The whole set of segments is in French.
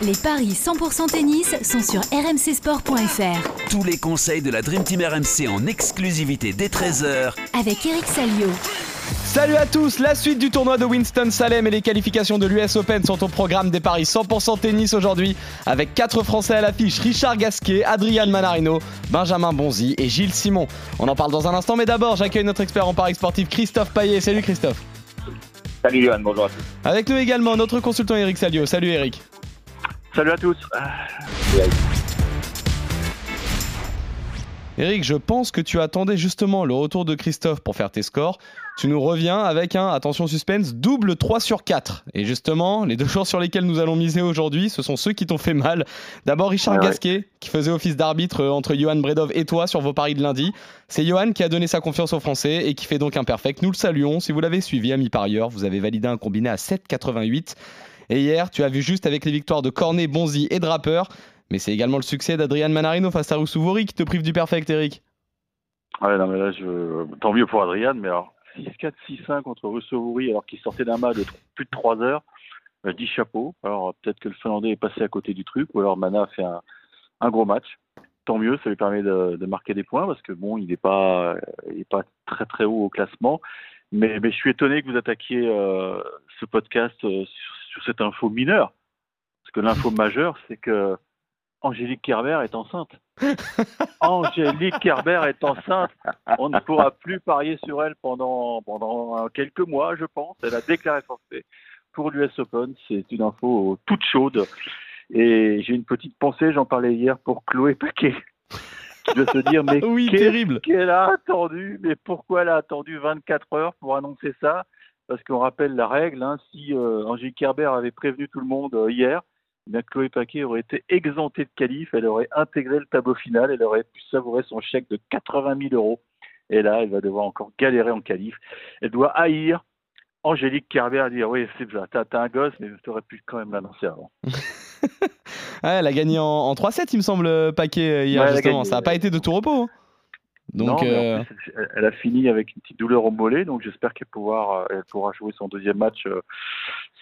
Les paris 100% tennis sont sur rmcsport.fr. Tous les conseils de la Dream Team RMC en exclusivité dès 13h Avec Eric Salio. Salut à tous, la suite du tournoi de Winston-Salem et les qualifications de l'US Open sont au programme des paris 100% tennis aujourd'hui avec 4 Français à l'affiche, Richard Gasquet, Adrian Manarino, Benjamin Bonzi et Gilles Simon. On en parle dans un instant mais d'abord j'accueille notre expert en paris sportif Christophe Paillet. Salut Christophe. Salut Johan, bonjour à tous. Avec nous également notre consultant Eric Salio. Salut Eric. Salut à tous. Eric, je pense que tu attendais justement le retour de Christophe pour faire tes scores. Tu nous reviens avec un, attention suspense, double 3 sur 4. Et justement, les deux joueurs sur lesquels nous allons miser aujourd'hui, ce sont ceux qui t'ont fait mal. D'abord Richard ouais. Gasquet, qui faisait office d'arbitre euh, entre Johan Bredov et toi sur vos paris de lundi. C'est Johan qui a donné sa confiance aux Français et qui fait donc un perfect. Nous le saluons. Si vous l'avez suivi, ami parieur, vous avez validé un combiné à 7,88. Et hier, tu as vu juste avec les victoires de Cornet, Bonzi et Draper. Mais c'est également le succès d'Adrian Manarino face à Roussouvori qui te prive du perfect, Eric. Ouais, non, mais là, je... tant mieux pour Adrian, mais alors 6-4, 6-5 contre Russovuri alors qu'il sortait d'un match de plus de 3 heures. Euh, 10 chapeaux. Alors peut-être que le Finlandais est passé à côté du truc, ou alors Mana a fait un, gros match. Tant mieux, ça lui permet de, marquer des points parce que bon, il n'est pas, très très haut au classement. Mais, mais je suis étonné que vous attaquiez euh, ce podcast euh, sur, sur cette info mineure. Parce que l'info majeure, c'est que Angélique Kerber est enceinte. Angélique Kerber est enceinte. On ne pourra plus parier sur elle pendant, pendant quelques mois, je pense. Elle a déclaré forfait pour l'US Open. C'est une info toute chaude. Et j'ai une petite pensée, j'en parlais hier, pour Chloé Paquet. Qui doit se dire, mais Oui, qu'est-ce terrible. qu'elle a attendu? Mais pourquoi elle a attendu 24 heures pour annoncer ça? Parce qu'on rappelle la règle, hein, si euh, Angélique Kerber avait prévenu tout le monde euh, hier, eh bien Chloé Paquet aurait été exemptée de qualif, elle aurait intégré le tableau final, elle aurait pu savourer son chèque de 80 000 euros. Et là, elle va devoir encore galérer en qualif. Elle doit haïr Angélique Kerber à dire oui, c'est ça, t'as t'as un gosse, mais tu aurais pu quand même l'annoncer avant. Ouais, elle a gagné en, en 3-7, il me semble, Paquet, hier, Ouais, justement. gagné, Ça n'a pas été de tout repos. hein. Donc, Non, mais en euh, plus, elle- a fini avec une petite douleur au mollet, donc j'espère qu'elle pourra, elle pourra jouer son deuxième match euh,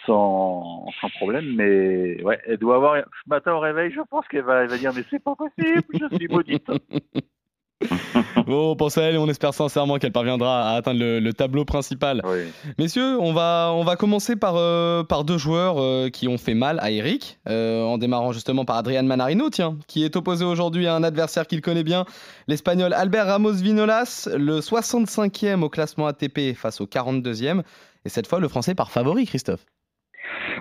sans, sans problème. Mais ouais, elle doit avoir. Ce matin au réveil, je pense qu'elle va, elle va dire mais c'est pas possible, je suis maudite. bon, on pense à elle et on espère sincèrement qu'elle parviendra à atteindre le, le tableau principal. Oui. Messieurs, on va, on va commencer par, euh, par deux joueurs euh, qui ont fait mal à Eric, euh, en démarrant justement par Adrian Manarino, tiens, qui est opposé aujourd'hui à un adversaire qu'il connaît bien, l'Espagnol Albert Ramos Vinolas, le 65e au classement ATP face au 42e, et cette fois le Français par favori, Christophe.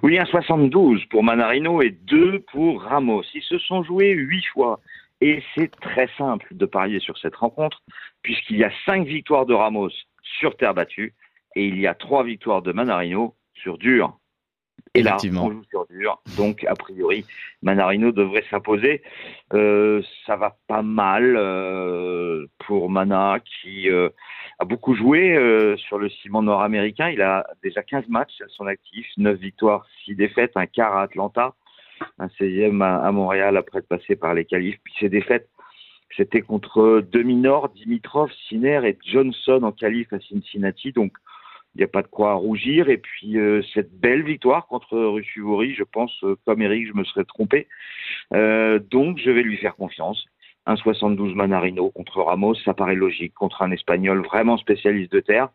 Oui, un 72 pour Manarino et 2 pour Ramos. Ils se sont joués 8 fois. Et c'est très simple de parier sur cette rencontre, puisqu'il y a 5 victoires de Ramos sur terre battue et il y a 3 victoires de Manarino sur dur. Et là, on joue sur dur, donc a priori, Manarino devrait s'imposer. Euh, ça va pas mal euh, pour Mana, qui euh, a beaucoup joué euh, sur le ciment nord-américain. Il a déjà 15 matchs à son actif, 9 victoires, 6 défaites, un quart à Atlanta, un 16e à, Montréal après de passer par les qualifs. Puis ses défaites, c'était contre Dominor, Dimitrov, Sinner et Johnson en qualif à Cincinnati. Donc, il n'y a pas de quoi rougir. Et puis, euh, cette belle victoire contre Russuvori, je pense, euh, comme Eric, je me serais trompé. Euh, donc, je vais lui faire confiance. 1,72 Manarino contre Ramos, ça paraît logique, contre un Espagnol vraiment spécialiste de terre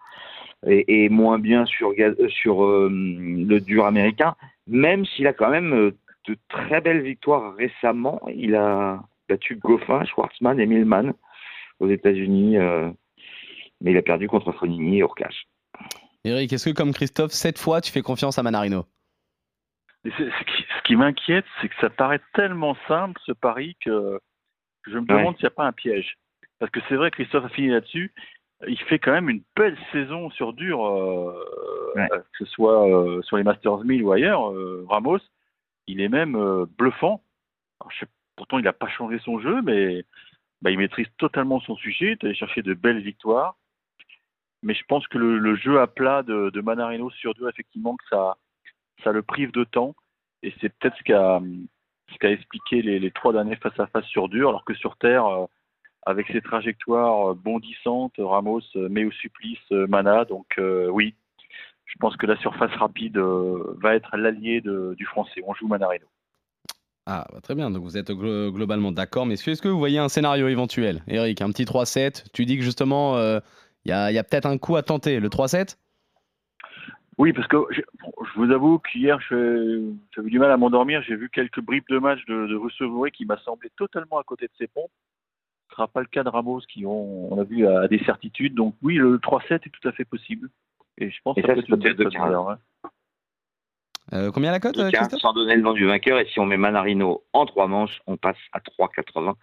et, et moins bien sur, euh, sur le dur américain, même s'il a quand même de très belles victoires récemment. Il a battu Goffin, Schwartzmann et Millman aux États-Unis, euh, mais il a perdu contre Fonini et Urcash. Eric, est-ce que comme Christophe, cette fois tu fais confiance à Manarino? Ce qui, ce qui m'inquiète, c'est que ça paraît tellement simple ce pari que, je me demande s'il n'y a pas un piège. Parce que c'est vrai, Christophe a fini là-dessus. Il fait quand même une belle saison sur dur, euh, Ouais. que ce soit euh, sur les Masters 1000 ou ailleurs. euh, Ramos, il est même euh, bluffant. Pourtant, il n'a pas changé son jeu, mais bah, il maîtrise totalement son sujet. Il est allé chercher de belles victoires. Mais je pense que le, jeu à plat de, de Manarino sur dur, effectivement, que ça, le prive de temps. Et c'est peut-être ce qu'a qu'a expliqué les, trois derniers face à face sur dur, alors que sur terre, euh, avec ses trajectoires euh, bondissantes, Ramos met au supplice Mana. Donc oui, je pense que la surface rapide euh, va être l'allié du français. On joue Manarino. Ah, bah, très bien. Donc vous êtes glo- globalement d'accord, messieurs. Est-ce que vous voyez un scénario éventuel? Eric, un petit 3-7. Tu dis que justement, euh, il y a, il y a peut-être un coup à tenter. Le 3-7 Oui, parce que je, bon, je vous avoue qu'hier, j'avais du mal à m'endormir. J'ai vu quelques bribes de match de, de qui m'a semblé totalement à côté de ses pompes. Ce ne sera pas le cas de Ramos, qui ont, on a vu, à, des certitudes. Donc oui, le 3-7 est tout à fait possible. Et je pense Et que ça, peut c'est être une peut-être belle de cote valeur, ouais. Euh, Combien la cote, De 15, Christophe? sans donner le nom du vainqueur. Et si on met Manarino en trois manches, on passe à 3,80.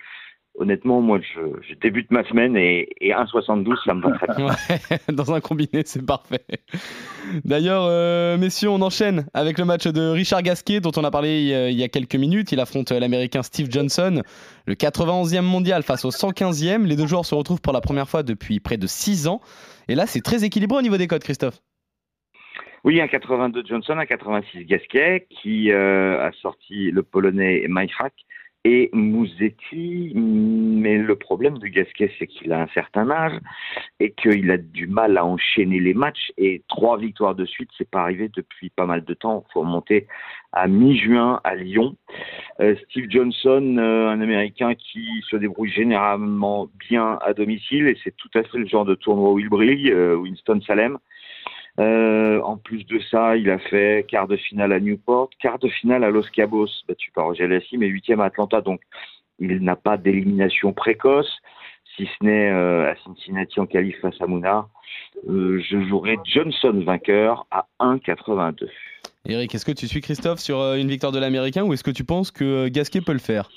Honnêtement, moi, je, je débute ma semaine et, et 1,72, ça me va très bien. Ouais, dans un combiné, c'est parfait. D'ailleurs, euh, messieurs, on enchaîne avec le match de Richard Gasquet, dont on a parlé euh, il y a quelques minutes. Il affronte euh, l'Américain Steve Johnson, le 91e mondial face au 115e. Les deux joueurs se retrouvent pour la première fois depuis près de 6 ans. Et là, c'est très équilibré au niveau des codes, Christophe. Oui, un 82 Johnson, un 86 Gasquet, qui euh, a sorti le Polonais Majchrak et Musetti. Mais le problème de Gasquet, c'est qu'il a un certain âge et qu'il a du mal à enchaîner les matchs. Et trois victoires de suite, c'est pas arrivé depuis pas mal de temps. Il faut remonter à mi-juin à Lyon. Euh, Steve Johnson, euh, un Américain qui se débrouille généralement bien à domicile et c'est tout à fait le genre de tournoi où il brille, euh, Winston Salem. Euh, en plus de ça, il a fait quart de finale à Newport, quart de finale à Los Cabos, battu par Roger Lassie, mais huitième à Atlanta. Donc, il n'a pas d'élimination précoce, si ce n'est euh, à Cincinnati en qualif face à Mouna. Euh, je jouerai Johnson vainqueur à 1,82. Eric, est-ce que tu suis Christophe sur une victoire de l'Américain ou est-ce que tu penses que Gasquet peut le faire?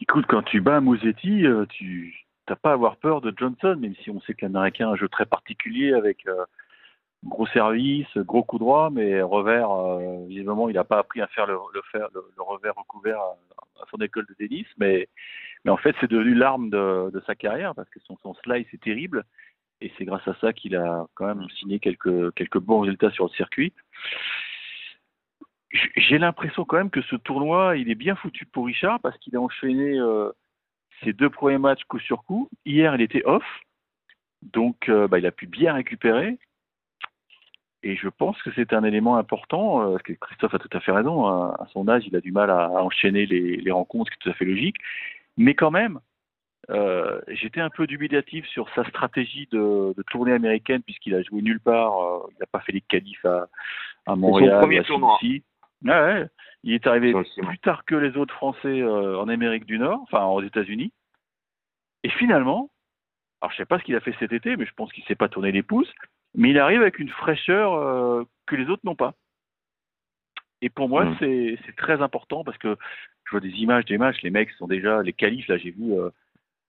Écoute, quand tu bats Mosetti, tu n'as pas à avoir peur de Johnson, même si on sait que l'Américain a un jeu très particulier avec euh, gros service, gros coup droit, mais revers, euh, visiblement, il n'a pas appris à faire le, revers recouvert à, à, son école de tennis, mais, en fait, c'est devenu l'arme de, sa carrière parce que son, son slice est terrible et c'est grâce à ça qu'il a quand même signé quelques, bons résultats sur le circuit. J'ai l'impression quand même que ce tournoi, il est bien foutu pour Richard parce qu'il a enchaîné euh, ses deux premiers matchs coup sur coup. Hier, il était off, donc euh, bah, il a pu bien récupérer. Et je pense que c'est un élément important, euh, parce que Christophe a tout à fait raison, à, à son âge, il a du mal à, enchaîner les, les, rencontres, ce qui est tout à fait logique. Mais quand même, euh, j'étais un peu dubitatif sur sa stratégie de, de tournée américaine, puisqu'il a joué nulle part, euh, il n'a pas fait les qualifs à, à Montréal, premier à tournoi. Ah ouais, il est arrivé plus tard que les autres Français euh, en Amérique du Nord, enfin aux États-Unis. Et finalement, alors je sais pas ce qu'il a fait cet été, mais je pense qu'il s'est pas tourné les pouces, mais il arrive avec une fraîcheur euh, que les autres n'ont pas. Et pour moi, mmh. c'est très important parce que je vois des images des matchs, les mecs sont déjà, les qualifs, là j'ai vu, euh,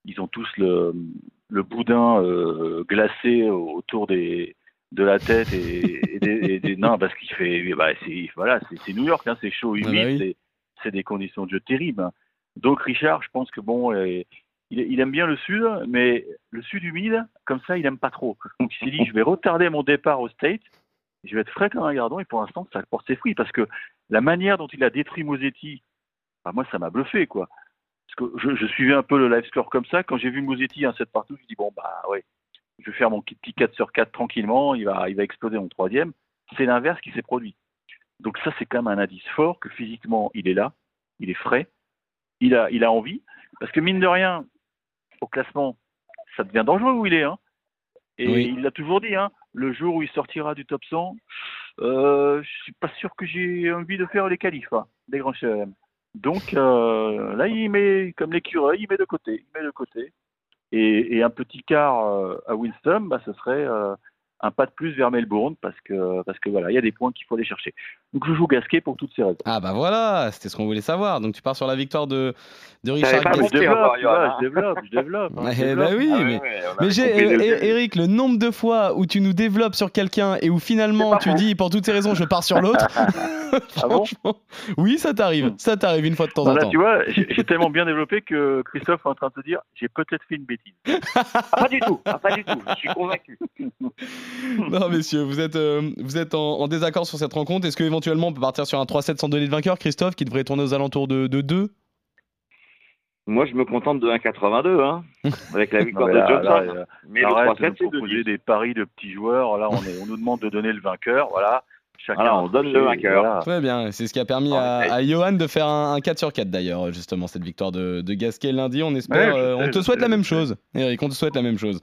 ils ont tous le, le boudin euh, glacé autour des, de la tête et, et, des, et des, non parce qu'il fait bah c'est voilà c'est New York hein, c'est chaud humide Ah bah oui. c'est des conditions de jeu terribles hein. donc Richard je pense que bon il, il, aime bien le sud mais le sud humide comme ça il aime pas trop donc il s'est dit je vais retarder mon départ au State je vais être frais comme un gardon et pour l'instant ça porte ses fruits parce que la manière dont il a détruit Mosetti bah moi ça m'a bluffé quoi parce que je, suivais un peu le live score comme ça quand j'ai vu Mosetti un 7 partout je dis bon bah ouais je vais faire mon petit 4 sur 4 tranquillement, il va, il va exploser en troisième. C'est l'inverse qui s'est produit. Donc ça, c'est quand même un indice fort que physiquement, il est là, il est frais, il a, il a envie. Parce que mine de rien, au classement, ça devient dangereux où il est. Hein. Et oui. il l'a toujours dit, hein, le jour où il sortira du top 100, euh, je suis pas sûr que j'ai envie de faire les qualifs hein, des grands chelem. Donc euh, là, il met, comme l'écureuil, il met de côté, il met de côté. Et, et, un petit quart euh, à Winston, bah, ce serait euh, un pas de plus vers Melbourne parce que parce que voilà, il y a des points qu'il faut aller chercher. Donc je joue Gasquet pour toutes ces raisons. Ah bah voilà, c'était ce qu'on voulait savoir. Donc tu pars sur la victoire de de Richard Gasquet. Je développe, tu vois, je développe, je développe. Hein, eh je développe. bah oui, Ah, mais, ouais, ouais, mais j'ai Eric, le nombre de fois où tu nous développes sur quelqu'un et où finalement tu dis pour toutes ces raisons je pars sur l'autre. ah bon oui, ça t'arrive, ça t'arrive une fois de temps non, en là, temps. Tu vois, j'ai tellement bien développé que Christophe est en train de se dire j'ai peut-être fait une bêtise. ah, pas du tout, ah, pas du tout, je suis convaincu. non, messieurs, vous êtes, euh, vous êtes en, en, désaccord sur cette rencontre. Est-ce qu'éventuellement on peut partir sur un 3-7 sans donner de vainqueur, Christophe, qui devrait tourner aux alentours de, de 2 moi, je me contente de 1,82 hein, avec la victoire non, de Johnson. Mais arrête le 3-7, c'est de proposer des paris de petits joueurs. Là, on, est, on nous demande de donner le vainqueur. Voilà. Chacun Voilà, on donne le vainqueur. Très bien, c'est ce qui a permis En à, Johan de faire un, un 4 sur 4 d'ailleurs, justement, cette victoire de, de Gasquet lundi. On espère, Ouais, euh, on te souhaite la même chose, Eric, on te souhaite la même chose.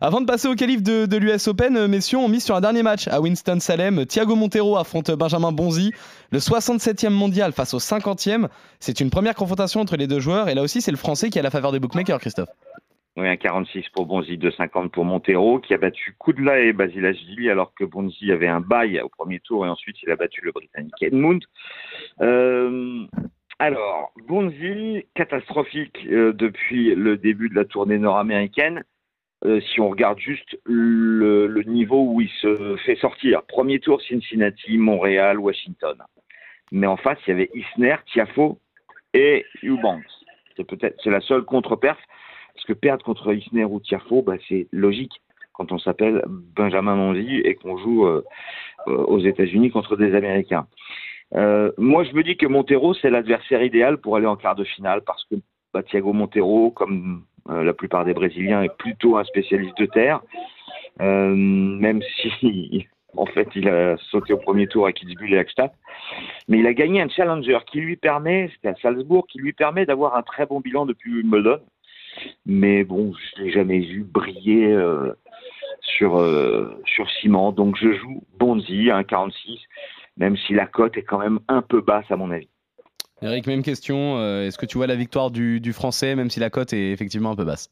Avant de passer au qualif de, de l'US Open, euh, messieurs, on mise sur un dernier match à Winston-Salem. Thiago Montero affronte Benjamin Bonzi, le 67e mondial face au 50e. C'est une première confrontation entre les deux joueurs et là aussi, c'est le français qui a la faveur des bookmakers, Christophe. Oui, un 46 pour Bonzi, 2,50 pour Montero, qui a battu Koudla et Basilashvili, alors que Bonzi avait un bail au premier tour et ensuite il a battu le Britannique Edmund. Euh, alors, Bonzi, catastrophique euh, depuis le début de la tournée nord-américaine. Euh, si on regarde juste le, niveau où il se fait sortir. Premier tour, Cincinnati, Montréal, Washington. Mais en face, il y avait Isner, Tiafo et Eubanks. C'est peut-être la seule contre-perf. Parce que perdre contre Isner ou Tiafo, bah, c'est logique quand on s'appelle Benjamin Monzi et qu'on joue euh, euh, aux États-Unis contre des Américains. Euh, moi, je me dis que Montero, c'est l'adversaire idéal pour aller en quart de finale parce que bah, Thiago Montero, comme la plupart des Brésiliens, est plutôt un spécialiste de terre. Même si, en fait, il a sauté au premier tour à Kitzbühel et Axtat. Mais il a gagné un challenger qui lui permet, c'était à Salzbourg, qui lui permet d'avoir un très bon bilan depuis Wimbledon. Mais bon, je l'ai jamais vu briller euh, sur, euh, sur ciment. Donc je joue Bonzi à 1,46, même si la cote est quand même un peu basse à mon avis. Eric, même question. euh, Est-ce que tu vois la victoire du, du français, même si la cote est effectivement un peu basse?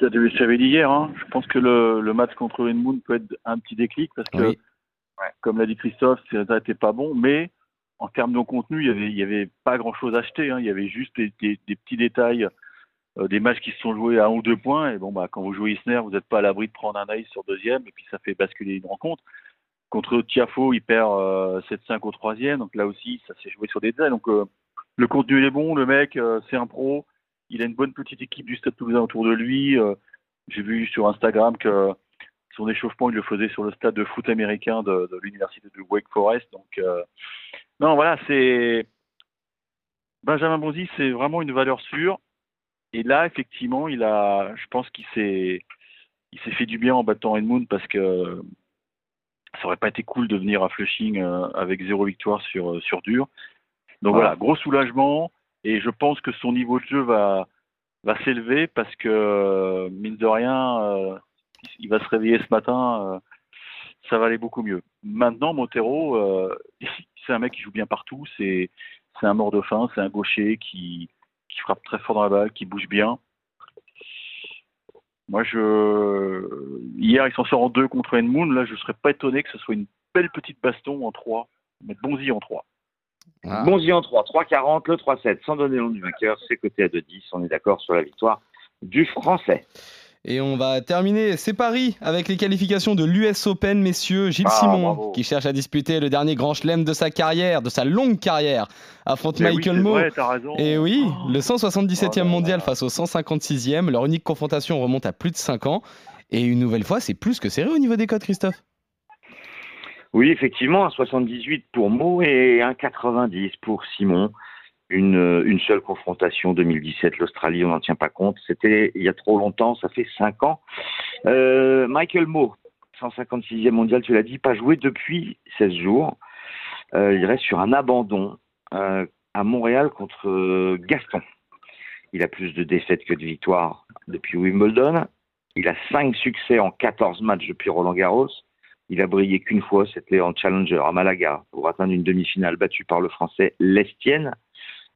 Ça, Je t'avais dit hier, hein, je pense que le, le match contre Edmund peut être un petit déclic parce que, Oui. comme l'a dit Christophe, ça n'était pas bon, mais en termes de contenu, il y avait, avait pas grand chose à acheter. hein. Il y avait juste des, petits détails, euh, des matchs qui se sont joués à un ou deux points. Et bon, bah, quand vous jouez Isner, vous n'êtes pas à l'abri de prendre un ace sur deuxième, et puis ça fait basculer une rencontre. Contre Tiafo, il perd euh, 7-5 au troisième, donc là aussi, ça s'est joué sur des détails. Donc euh, le contenu est bon, le mec, euh, c'est un pro, il a une bonne petite équipe du Stade Toulousain autour de lui. euh, J'ai vu sur Instagram que son échauffement, il le faisait sur le stade de foot américain de, de l'université de Wake Forest. Donc, euh, non, voilà, c'est Benjamin Bonzi, c'est vraiment une valeur sûre. Et là, effectivement, il a, je pense qu'il s'est, il s'est fait du bien en battant Edmund parce que ça aurait pas été cool de venir à Flushing euh, avec zéro victoire sur euh, sur dur. Donc Voilà. voilà, gros soulagement. Et je pense que son niveau de jeu va va s'élever parce que mine de rien, euh, il va se réveiller ce matin, ça va aller beaucoup mieux. Maintenant, Montero, euh, c'est un mec qui joue bien partout, c'est c'est un mort de faim, c'est un gaucher qui qui frappe très fort dans la balle, qui bouge bien. Moi, je hier, il s'en sort en deux contre Edmund. Là, je serais pas étonné que ce soit une belle petite baston en trois, mettre Bonzi en trois. Ah. Bonzi en 3, 3,40, le 3,7, sans donner le nom du vainqueur, c'est coté à 2,10. On est d'accord sur la victoire du français. Et on va terminer ces paris avec les qualifications de l'US Open, messieurs. Gilles Ah, Simon, bravo. qui cherche à disputer le dernier grand chelem de sa carrière, de sa longue carrière, affronte Mais oui, Michael Moe. vrai, raison. Et oui, Oh. le 177e Oh là là. mondial face au 156e. Leur unique confrontation remonte à plus de 5 ans. Et une nouvelle fois, c'est plus que serré au niveau des codes, Christophe. Oui, effectivement, un 78 pour Mo et un 90 pour Simon. Une, euh, une seule confrontation 2017, l'Australie, on n'en tient pas compte. C'était il y a trop longtemps, ça fait 5 ans. Euh, Michael Mo, 156e mondial, tu l'as dit, pas joué depuis 16 jours. Euh, il reste sur un abandon à Montréal contre Gaston. Il a plus de défaites que de victoires depuis Wimbledon. Il a 5 succès en 14 matchs depuis Roland Garros. Il a brillé qu'une fois, c'était en Challenger à Malaga, pour atteindre une demi-finale battue par le Français Lestienne.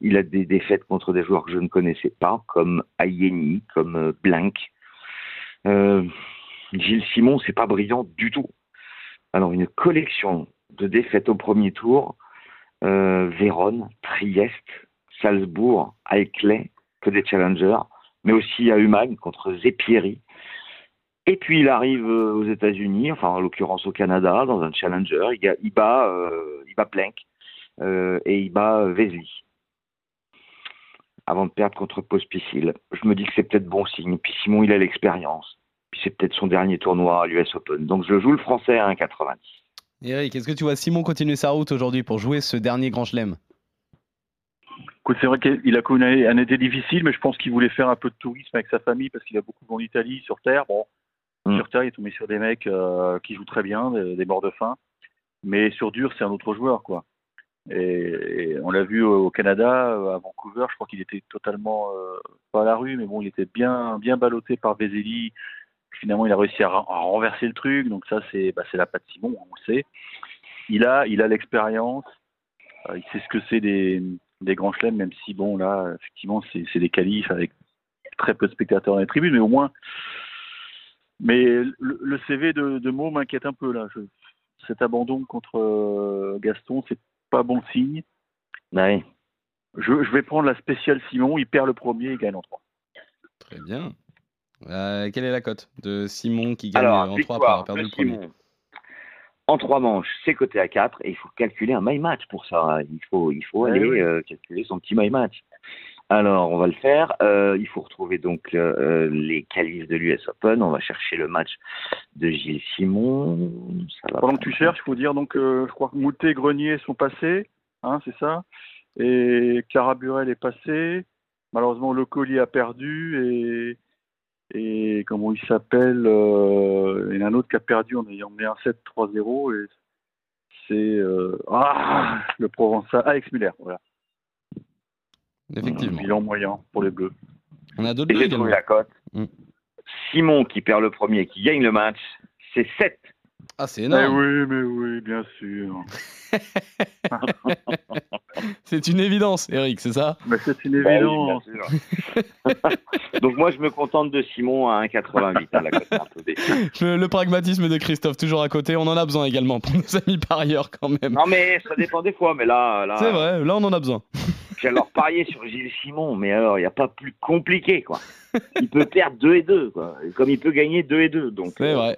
Il a des défaites contre des joueurs que je ne connaissais pas, comme Ayeni, comme euh, Blank. Euh, Gilles Simon, c'est pas brillant du tout. Alors, une collection de défaites au premier tour, euh, Vérone, Trieste, Salzbourg, Alclay, que des challengers, mais aussi à Humagne contre Zepieri. Et puis il arrive aux États-Unis, enfin en l'occurrence au Canada, dans un challenger. Il, bat, euh, il bat et il bat Vesely avant de perdre contre Pospisil. Je me dis que c'est peut-être bon signe. Puis Simon, il a l'expérience. Puis c'est peut-être son dernier tournoi à l'US Open. Donc je joue le français à 1,90. Eric, est-ce que tu vois Simon continuer sa route aujourd'hui pour jouer ce dernier grand chelem? Écoute, c'est vrai qu'il a connu un été difficile, mais je pense qu'il voulait faire un peu de tourisme avec sa famille parce qu'il a beaucoup en Italie, sur Terre. Bon, Mm. sur Terre, il est tombé sur des mecs euh, qui jouent très bien, des, des morts de faim. Mais sur dur, c'est un autre joueur, quoi. Et, on l'a vu au Canada, euh, à Vancouver, je crois qu'il était totalement euh, pas à la rue, mais bon, il était bien, bien ballotté par Vezeli. Finalement, il a réussi à, renverser le truc. Donc ça, c'est, bah, la patte Simon, on le sait. Il a, il a l'expérience. Euh, il sait ce que c'est des, grands chelems, même si bon, là, effectivement, c'est, des qualifs avec très peu de spectateurs dans les tribunes, mais au moins. Mais le, CV de, de m'inquiète un peu là. Cet abandon contre euh, Gaston, c'est pas bon signe. Oui. Je, je vais prendre la spéciale Simon. Il perd le premier, il gagne en 3. Très bien. Euh, quelle est la cote de Simon qui gagne Alors, en 3 après avoir perdu le premier. En trois manches, c'est coté à 4 et il faut calculer un my match pour ça. Il faut, il faut Ouais, aller oui. euh, calculer son petit my match. Alors, on va le faire. Euh, il faut retrouver donc euh, euh, les qualifs de l'US Open. On va chercher le match de Gilles Simon. Ça va Pendant que tu cherches, il faut dire donc, euh, je crois que Moutet et Grenier sont passés, hein, c'est ça? Et Clara Burel est passé. Malheureusement, Le Collier a perdu et et comment il s'appelle Il y en a un autre qui a perdu en ayant mis un 7-3-0 et c'est ah le Provençal, Alex Muller, voilà. Effectivement. Bilan moyen pour les Bleus. On a d'autres j'ai trouvé la cote. Simon qui perd le premier et qui gagne le match, c'est 7. Ah, c'est Mais énorme. oui, mais oui, bien sûr. C'est une évidence, Eric, c'est ça? Mais c'est une Bah oui, évidence. Donc moi je me contente de Simon à 1,88. hein, le, le pragmatisme de Christophe, toujours à côté. On en a besoin également pour nos amis parieurs quand même. Non mais ça dépend des fois, mais là, là C'est vrai, là on en a besoin. Alors parier sur Gilles Simon, mais alors il n'y a pas plus compliqué quoi. Il peut perdre 2 et 2 quoi, comme il peut gagner 2 et 2. Donc C'est euh, vrai.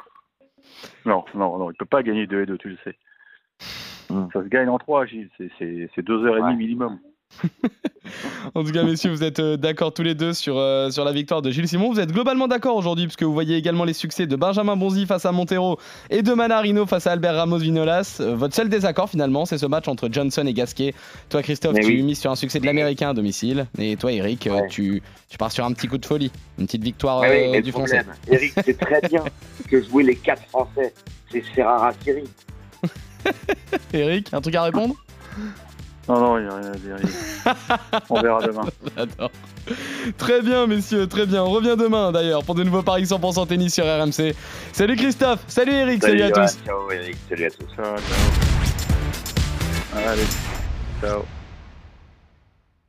Non, non, non, il peut pas gagner 2 et 2, tu le sais. Hmm. Ça se gagne en 3, Gilles. C'est- C'est c'est deux heures et demie Ouais. minimum. En tout cas, messieurs, vous êtes euh, d'accord tous les deux sur, euh, sur la victoire de Gilles Simon. Vous êtes globalement d'accord aujourd'hui, puisque vous voyez également les succès de Benjamin Bonzi face à Montero et de Manarino face à Albert Ramos Vinolas. Euh, votre seul désaccord, finalement, c'est ce match entre Johnson et Gasquet. Toi, Christophe, Mais tu oui. mises sur un succès de l'Américain à domicile. Et toi, Eric, euh, tu, tu pars sur un petit coup de folie. Une petite victoire Ah oui, du Français. Eric, c'est très bien que jouer les 4 Français, c'est faire Thierry. Eric, un truc à répondre? Non, non, il n'y a rien à dire. On verra demain. J'adore. Très bien, messieurs, très bien. On revient demain d'ailleurs pour de nouveaux paris 100% tennis sur RMC. Salut Christophe, salut Eric, salut, à tous. Ciao Eric, salut à tous. Ciao, ciao. Allez, ciao.